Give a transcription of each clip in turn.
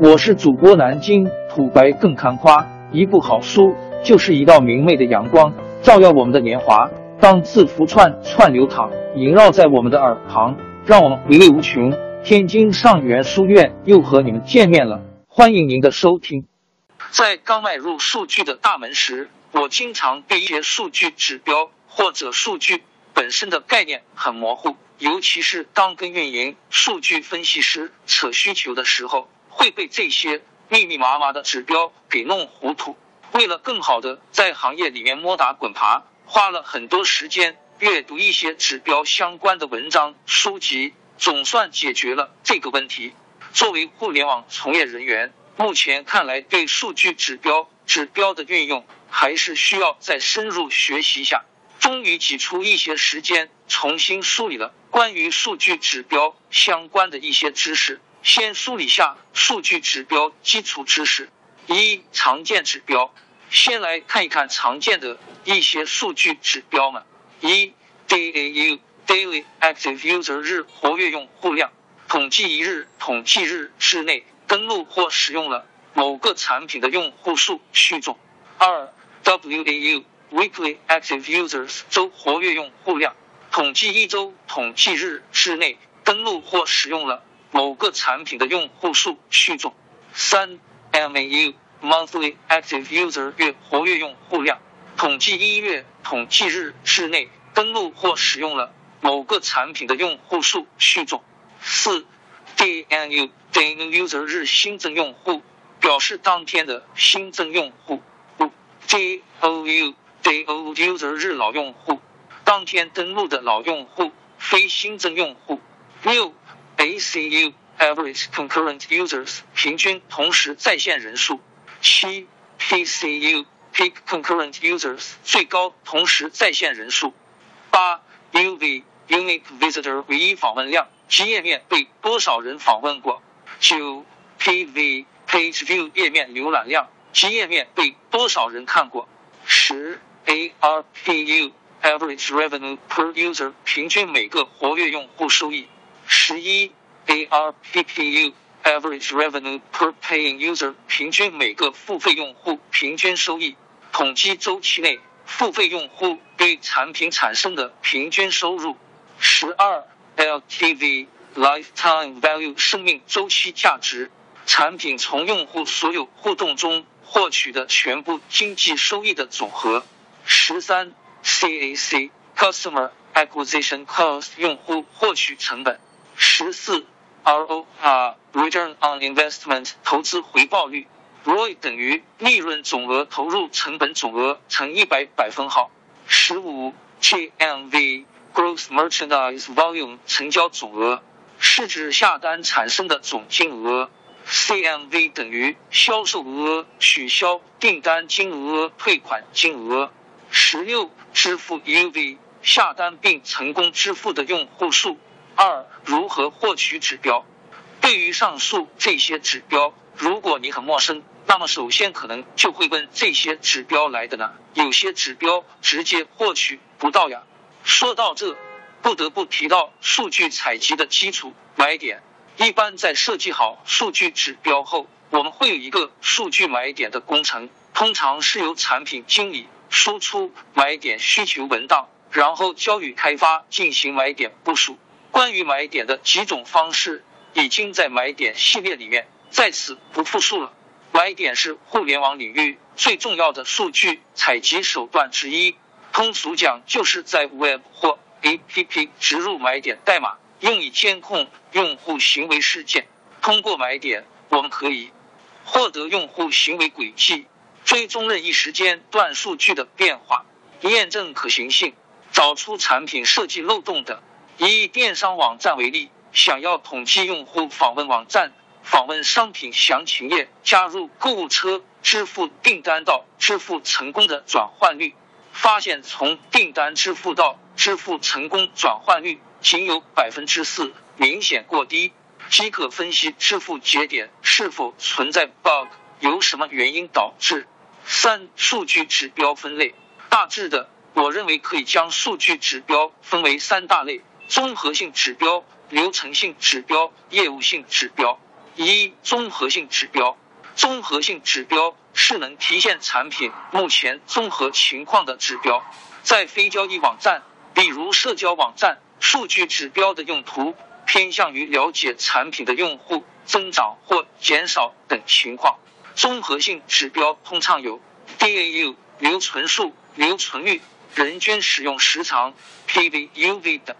我是主播南京土白更看花，一部好书就是一道明媚的阳光，照耀我们的年华。当字符串串流淌，萦绕在我们的耳旁，让我们回味无穷。天津上元书院又和你们见面了，欢迎您的收听。在刚迈入数据的大门时，我经常对一些数据指标或者数据本身的概念很模糊，尤其是当跟运营、数据分析师扯需求的时候，会被这些密密麻麻的指标给弄糊涂。为了更好的在行业里面摸打滚爬，花了很多时间阅读一些指标相关的文章书籍。总算解决了这个问题。作为互联网从业人员，目前看来对数据指标指标的运用还是需要再深入学习一下。终于挤出一些时间，重新梳理了关于数据指标相关的一些知识。先梳理下数据指标基础知识。一、常见指标。先来看一看常见的一些数据指标们。一、DAU。Daily Active User 日活跃用户量，统计一日统计日之内登录或使用了某个产品的用户数序众。二 WAU Weekly Active Users 周活跃用户量，统计一周统计日之内登录或使用了某个产品的用户数续重。三 MAU Monthly Active User 月活跃用户量，统计一月统计日之内登录或使用了。某个产品的用户数续重。四 DNU Daily User 日新增用户表示当天的新增用户。五 DOU DOU User 日老用户当天登录的老用户非新增用户。六 ACU Average Concurrent Users 平均同时在线人数。七 PCU Peak Concurrent Users 最高同时在线人数。八 UV Unique Visitor 唯一访问量，其页面被多少人访问过？九 PV Page View 页面浏览量，其页面被多少人看过？十 ARPU Average Revenue Per User 平均每个活跃用户收益。十一 ARPPU Average Revenue Per Paying User 平均每个付费用户平均收益。统计周期内付费用户对产品产生的平均收入。十二 LTV lifetime value 生命周期价值，产品从用户所有互动中获取的全部经济收益的总和。十三 CAC customer acquisition cost 用户获取成本。十四 ROI return on investment 投资回报率，ROI 等于利润总额投入成本总额乘一百百分号。十五 GMV Gross merchandise volume 成交总额是指下单产生的总金额，CMV 等于销售额取消订单金额退款金额。十六，支付 UV 下单并成功支付的用户数。二，如何获取指标？对于上述这些指标，如果你很陌生，那么首先可能就会问这些指标来的呢？有些指标直接获取不到呀。说到这，不得不提到数据采集的基础买点。一般在设计好数据指标后，我们会有一个数据买点的工程，通常是由产品经理输出买点需求文档，然后交予开发进行买点部署。关于买点的几种方式，已经在买点系列里面，在此不复述了。买点是互联网领域最重要的数据采集手段之一。通俗讲，就是在 Web 或 App 植入买点代码，用以监控用户行为事件。通过买点，我们可以获得用户行为轨迹，追踪任意时间段数据的变化，验证可行性，找出产品设计漏洞等。以电商网站为例，想要统计用户访问网站、访问商品详情页、加入购物车、支付订单到支付成功的转换率。发现从订单支付到支付成功转换率仅有百分之四，明显过低，即可分析支付节点是否存在 bug，由什么原因导致。三、数据指标分类，大致的，我认为可以将数据指标分为三大类：综合性指标、流程性指标、业务性指标。一、综合性指标。综合性指标是能体现产品目前综合情况的指标。在非交易网站，比如社交网站，数据指标的用途偏向于了解产品的用户增长或减少等情况。综合性指标通常有 DAU、留存数、留存率、人均使用时长、PV、UV 等。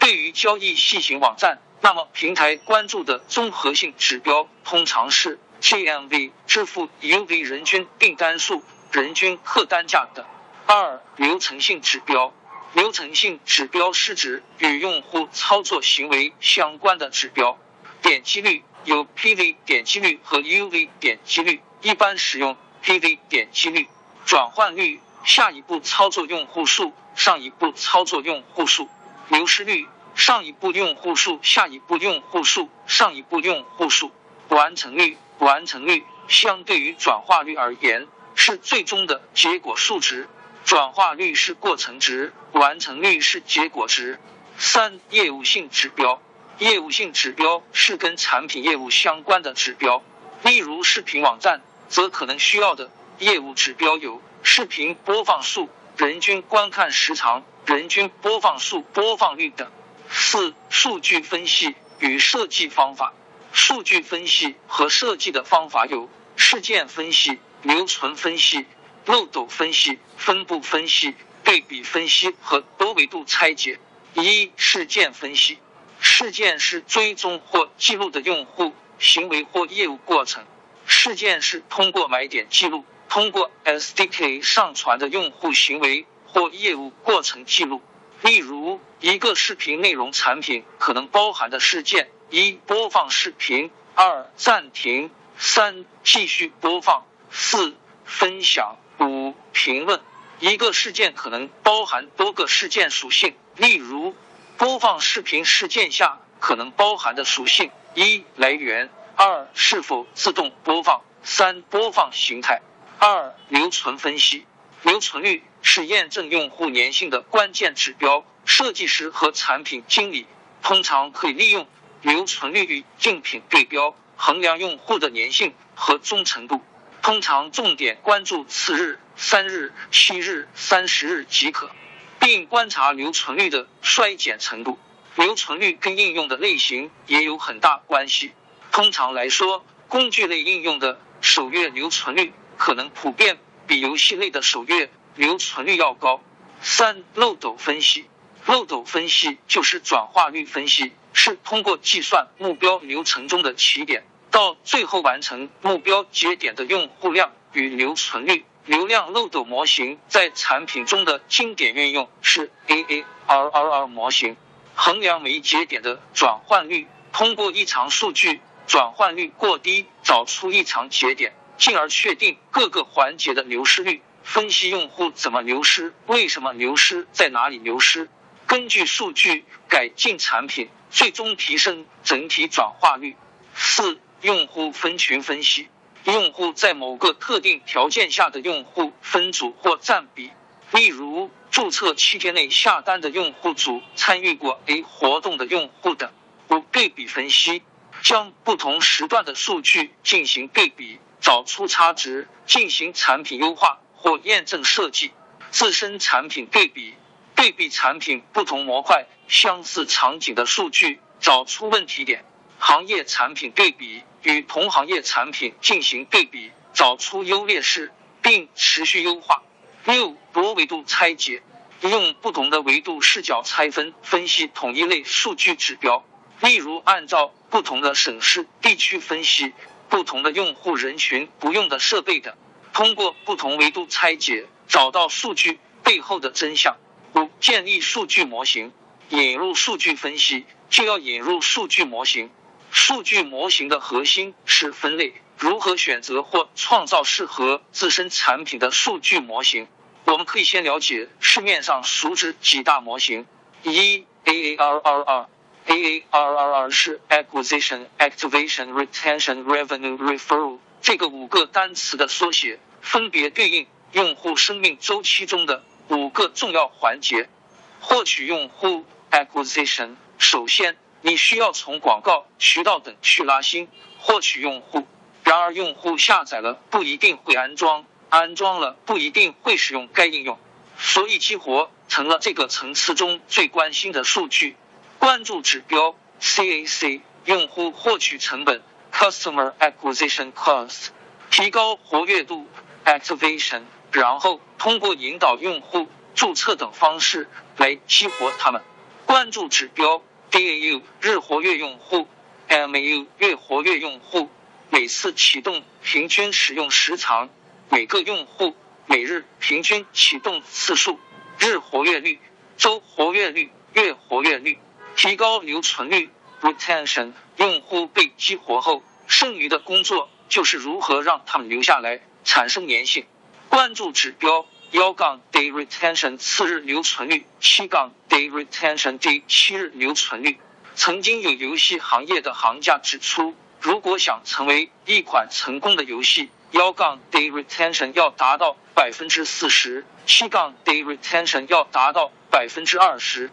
对于交易细型网站，那么平台关注的综合性指标通常是 GMV、支付 UV、人均订单数、人均客单价等。二、流程性指标。流程性指标是指与用户操作行为相关的指标。点击率有 PV 点击率和 UV 点击率，一般使用 PV 点击率。转换率下一步操作用户数，上一步操作用户数。流失率上一步用户数，下一步用户数，上一步用户数。完成率完成率相对于转化率而言，是最终的结果数值。转化率是过程值，完成率是结果值。三、业务性指标，业务性指标是跟产品业务相关的指标，例如视频网站，则可能需要的业务指标有视频播放数、人均观看时长、人均播放数、播放率等。四、数据分析与设计方法，数据分析和设计的方法有事件分析、留存分析。漏斗分析、分布分析、对比分析和多维度拆解。一、事件分析。事件是追踪或记录的用户行为或业务过程。事件是通过买点记录，通过 SDK 上传的用户行为或业务过程记录。例如，一个视频内容产品可能包含的事件：一、播放视频；二、暂停；三、继续播放；四、分享。五、评论一个事件可能包含多个事件属性，例如播放视频事件下可能包含的属性：一、来源；二、是否自动播放；三、播放形态。二、留存分析，留存率是验证用户粘性的关键指标。设计师和产品经理通常可以利用留存率与竞品对标，衡量用户的粘性和忠诚度。通常重点关注次日、三日、七日、三十日即可，并观察留存率的衰减程度。留存率跟应用的类型也有很大关系。通常来说，工具类应用的首月留存率可能普遍比游戏类的首月留存率要高。三、漏斗分析。漏斗分析就是转化率分析，是通过计算目标流程中的起点。到最后完成目标节点的用户量与留存率，流量漏斗模型在产品中的经典运用是 AARRR 模型，衡量每一节点的转换率，通过异常数据转换率过低找出异常节点，进而确定各个环节的流失率，分析用户怎么流失，为什么流失，在哪里流失，根据数据改进产品，最终提升整体转化率。四。用户分群分析，用户在某个特定条件下的用户分组或占比，例如注册七天内下单的用户组参与过 A 活动的用户等。五、对比分析，将不同时段的数据进行对比，找出差值，进行产品优化或验证设计。自身产品对比，对比产品不同模块相似场景的数据，找出问题点。行业产品对比。与同行业产品进行对比，找出优劣势，并持续优化。六多维度拆解，用不同的维度视角拆分分析同一类数据指标。例如，按照不同的省市地区分析不同的用户人群不用的设备等。通过不同维度拆解，找到数据背后的真相。五建立数据模型，引入数据分析就要引入数据模型。数据模型的核心是分类，如何选择或创造适合自身产品的数据模型？我们可以先了解市面上熟知几大模型。一 AARRR。AARRR 是 Acquisition, Activation, Retention, Revenue, Referral 这个五个单词的缩写，分别对应用户生命周期中的五个重要环节。获取用户 Acquisition，首先。你需要从广告渠道等去拉新，获取用户。然而，用户下载了不一定会安装，安装了不一定会使用该应用，所以激活成了这个层次中最关心的数据。关注指标 CAC，用户获取成本 Customer Acquisition Cost，提高活跃度 Activation，然后通过引导用户注册等方式来激活他们。关注指标 DAU，日活跃用户 MAU，月活跃用户。每次启动平均使用时长，每个用户每日平均启动次数，日活跃率、周活跃率、月活跃率，提高留存率 （retention）。用户被激活后，剩余的工作就是如何让他们留下来，产生粘性。关注指标幺杠 day retention 次日留存率七杠 day retention day 七日留存率。曾经有游戏行业的行家指出。如果想成为一款成功的游戏，幺杠 day retention 要达到百分之四十，七杠 day retention 要达到百分之二十。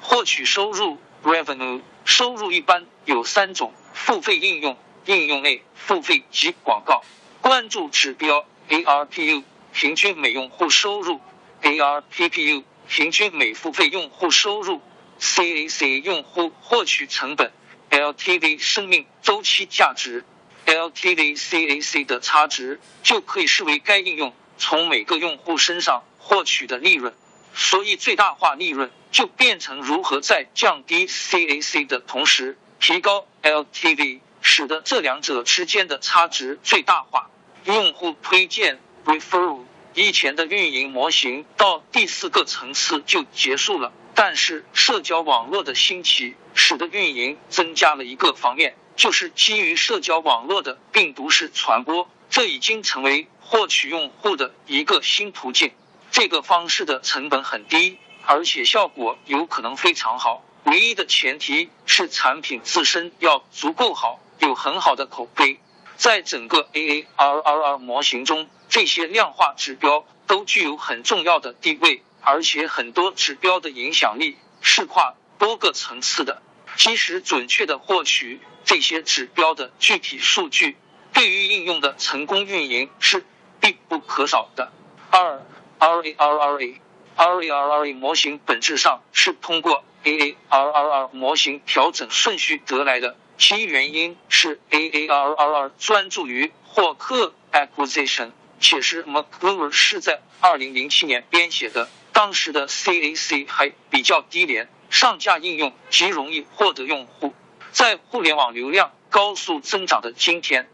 获取收入 revenue 收入一般有三种：付费应用、应用内付费及广告。关注指标 ARPU 平均每用户收入，ARPPU 平均每付费用户收入，CAC 用户获取成本。LTV 生命周期价值，LTV CAC 的差值就可以视为该应用从每个用户身上获取的利润，所以最大化利润就变成如何在降低 CAC 的同时提高 LTV，使得这两者之间的差值最大化。用户推荐 Referral 以前的运营模型到第四个层次就结束了。但是社交网络的兴起，使得运营增加了一个方面，就是基于社交网络的病毒式传播，这已经成为获取用户的一个新途径。这个方式的成本很低，而且效果有可能非常好。唯一的前提是产品自身要足够好，有很好的口碑。在整个 A A R R R 模型中，这些量化指标都具有很重要的地位。而且很多指标的影响力是跨多个层次的，即使准确的获取这些指标的具体数据，对于应用的成功运营是必不可少的。二 RARRA RARRA 模型本质上是通过 AARRR 模型调整顺序得来的，其原因是 AARRR 专注于获客 acquisition，且是 m c l u r 是在二零零七年编写的。当时的 CAC 还比较低廉，上架应用极容易获得用户。在互联网流量高速增长的今天，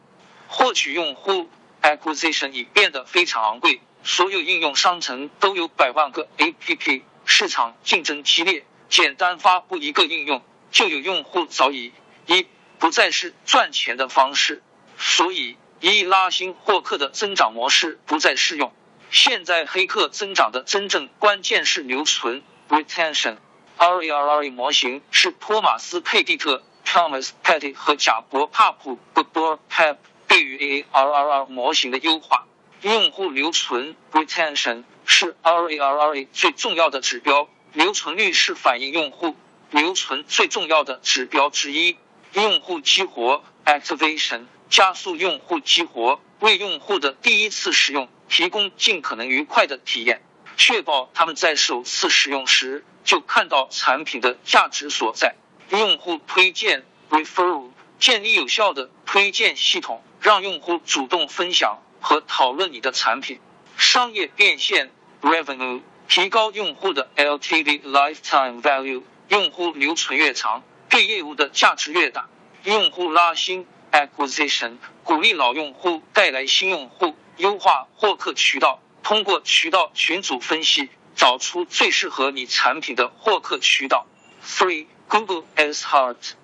获取用户 acquisition 已变得非常昂贵。所有应用商城都有百万个 APP，市场竞争激烈。简单发布一个应用就有用户，早已一不再是赚钱的方式，所以一拉新获客的增长模式不再适用。现在黑客增长的真正关键是留存 （retention）。RARRA 模型是托马斯·佩蒂特 （Thomas Petty） 和贾博·帕普 （Bob Pap） 对于 ARRR 模型的优化。用户留存 （retention） 是 RARRA 最重要的指标，留存率是反映用户留存最重要的指标之一。用户激活 （activation） 加速用户激活，为用户的第一次使用。提供尽可能愉快的体验，确保他们在首次使用时就看到产品的价值所在。用户推荐 （referral） 建立有效的推荐系统，让用户主动分享和讨论你的产品。商业变现 （revenue） 提高用户的 LTV（lifetime value），用户留存越长，对业务的价值越大。用户拉新 （acquisition） 鼓励老用户带来新用户。优化获客渠道，通过渠道群组分析，找出最适合你产品的获客渠道。Three Google as heart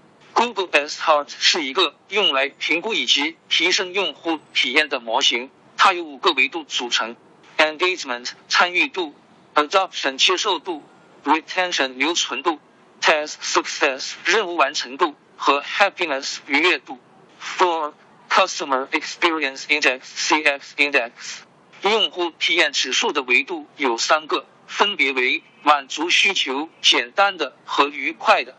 google s heart 是一个用来评估以及提升用户体验的模型，它由五个维度组成：Engagement 参与度，Adoption 接受度，Retention 留存度，Task Success 任务完成度和 Happiness 愉悦度。For Customer Experience Index（CX Index） 用户体验指数的维度有三个，分别为满足需求、简单的和愉快的。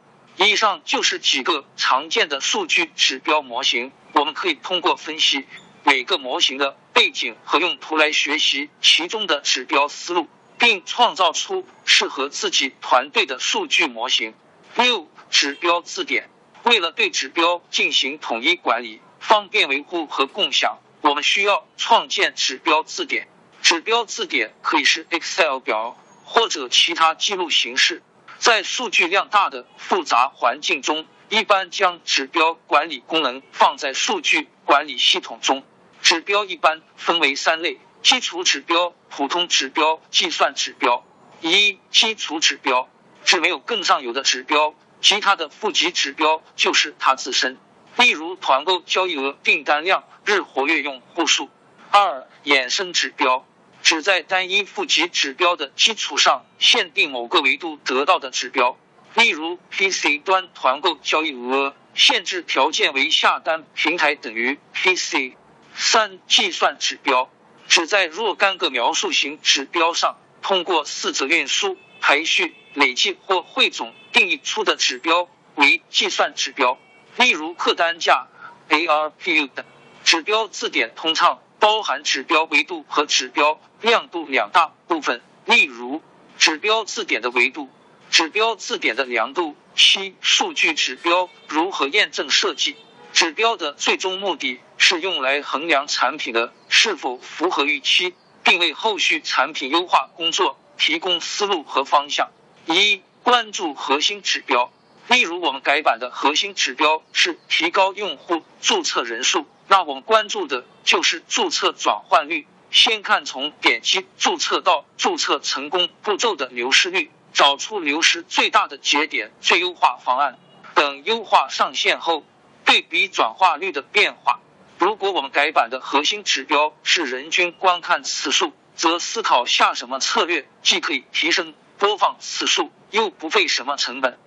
以上就是几个常见的数据指标模型，我们可以通过分析每个模型的背景和用途来学习其中的指标思路，并创造出适合自己团队的数据模型。六、指标字典。为了对指标进行统一管理，方便维护和共享，我们需要创建指标字典。指标字典可以是 Excel 表或者其他记录形式。在数据量大的复杂环境中，一般将指标管理功能放在数据管理系统中。指标一般分为三类：基础指标、普通指标、计算指标。一、基础指标指没有更上游的指标。其他的负极指标就是它自身，例如团购交易额、订单量、日活跃用户数。二、衍生指标指在单一负极指标的基础上限定某个维度得到的指标，例如 PC 端团购交易额限制条件为下单平台等于 PC。三、计算指标指在若干个描述型指标上通过四则运输、排序。累计或汇总定义出的指标为计算指标，例如客单价、ARPU 等。指标字典通畅包含指标维度和指标亮度两大部分。例如，指标字典的维度、指标字典的亮度。七、数据指标如何验证设计？指标的最终目的是用来衡量产品的是否符合预期，并为后续产品优化工作提供思路和方向。一关注核心指标，例如我们改版的核心指标是提高用户注册人数，那我们关注的就是注册转换率。先看从点击注册到注册成功步骤的流失率，找出流失最大的节点，最优化方案。等优化上线后，对比转化率的变化。如果我们改版的核心指标是人均观看次数，则思考下什么策略既可以提升。播放次数又不费什么成本，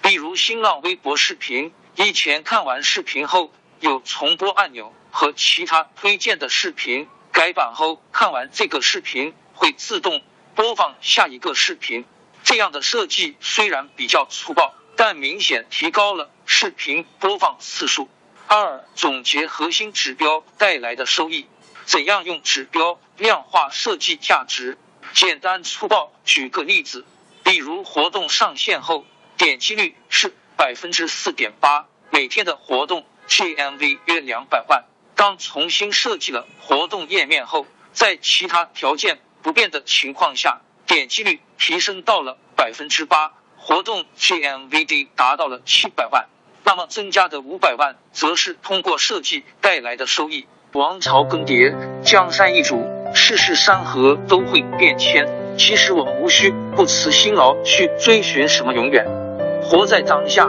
比如新浪微博视频，以前看完视频后有重播按钮和其他推荐的视频，改版后看完这个视频会自动播放下一个视频。这样的设计虽然比较粗暴，但明显提高了视频播放次数。二、总结核心指标带来的收益，怎样用指标量化设计价值？简单粗暴举个例子，比如活动上线后点击率是百分之四点八，每天的活动 GMV 约两百万。当重新设计了活动页面后，在其他条件不变的情况下，点击率提升到了百分之八，活动 GMVD 达到了七百万。那么增加的五百万，则是通过设计带来的收益。王朝更迭，江山易主。世事山河都会变迁，其实我们无需不辞辛劳去追寻什么永远，活在当下，